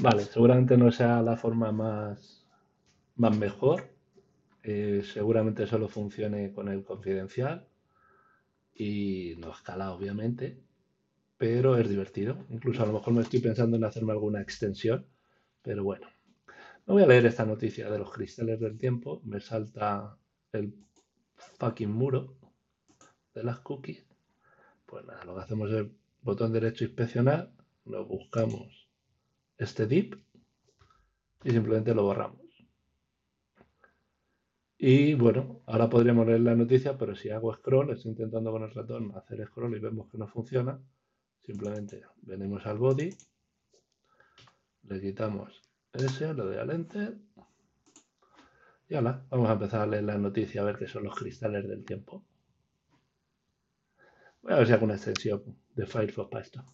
Vale, seguramente no sea la forma más, más mejor. Eh, seguramente solo funcione con el confidencial y no escala, obviamente, pero es divertido. Incluso a lo mejor me estoy pensando en hacerme alguna extensión, pero bueno. No voy a leer esta noticia de los cristales del tiempo. Me salta el fucking muro de las cookies. Pues nada, lo que hacemos es botón derecho inspeccionar, lo buscamos este dip y simplemente lo borramos. Y bueno, ahora podríamos leer la noticia, pero si hago scroll, estoy intentando con el ratón hacer scroll y vemos que no funciona, simplemente venimos al body, le quitamos ese, lo de al y ahora vamos a empezar a leer la noticia a ver qué son los cristales del tiempo. Voy a ver si hago una extensión de Firefox para esto.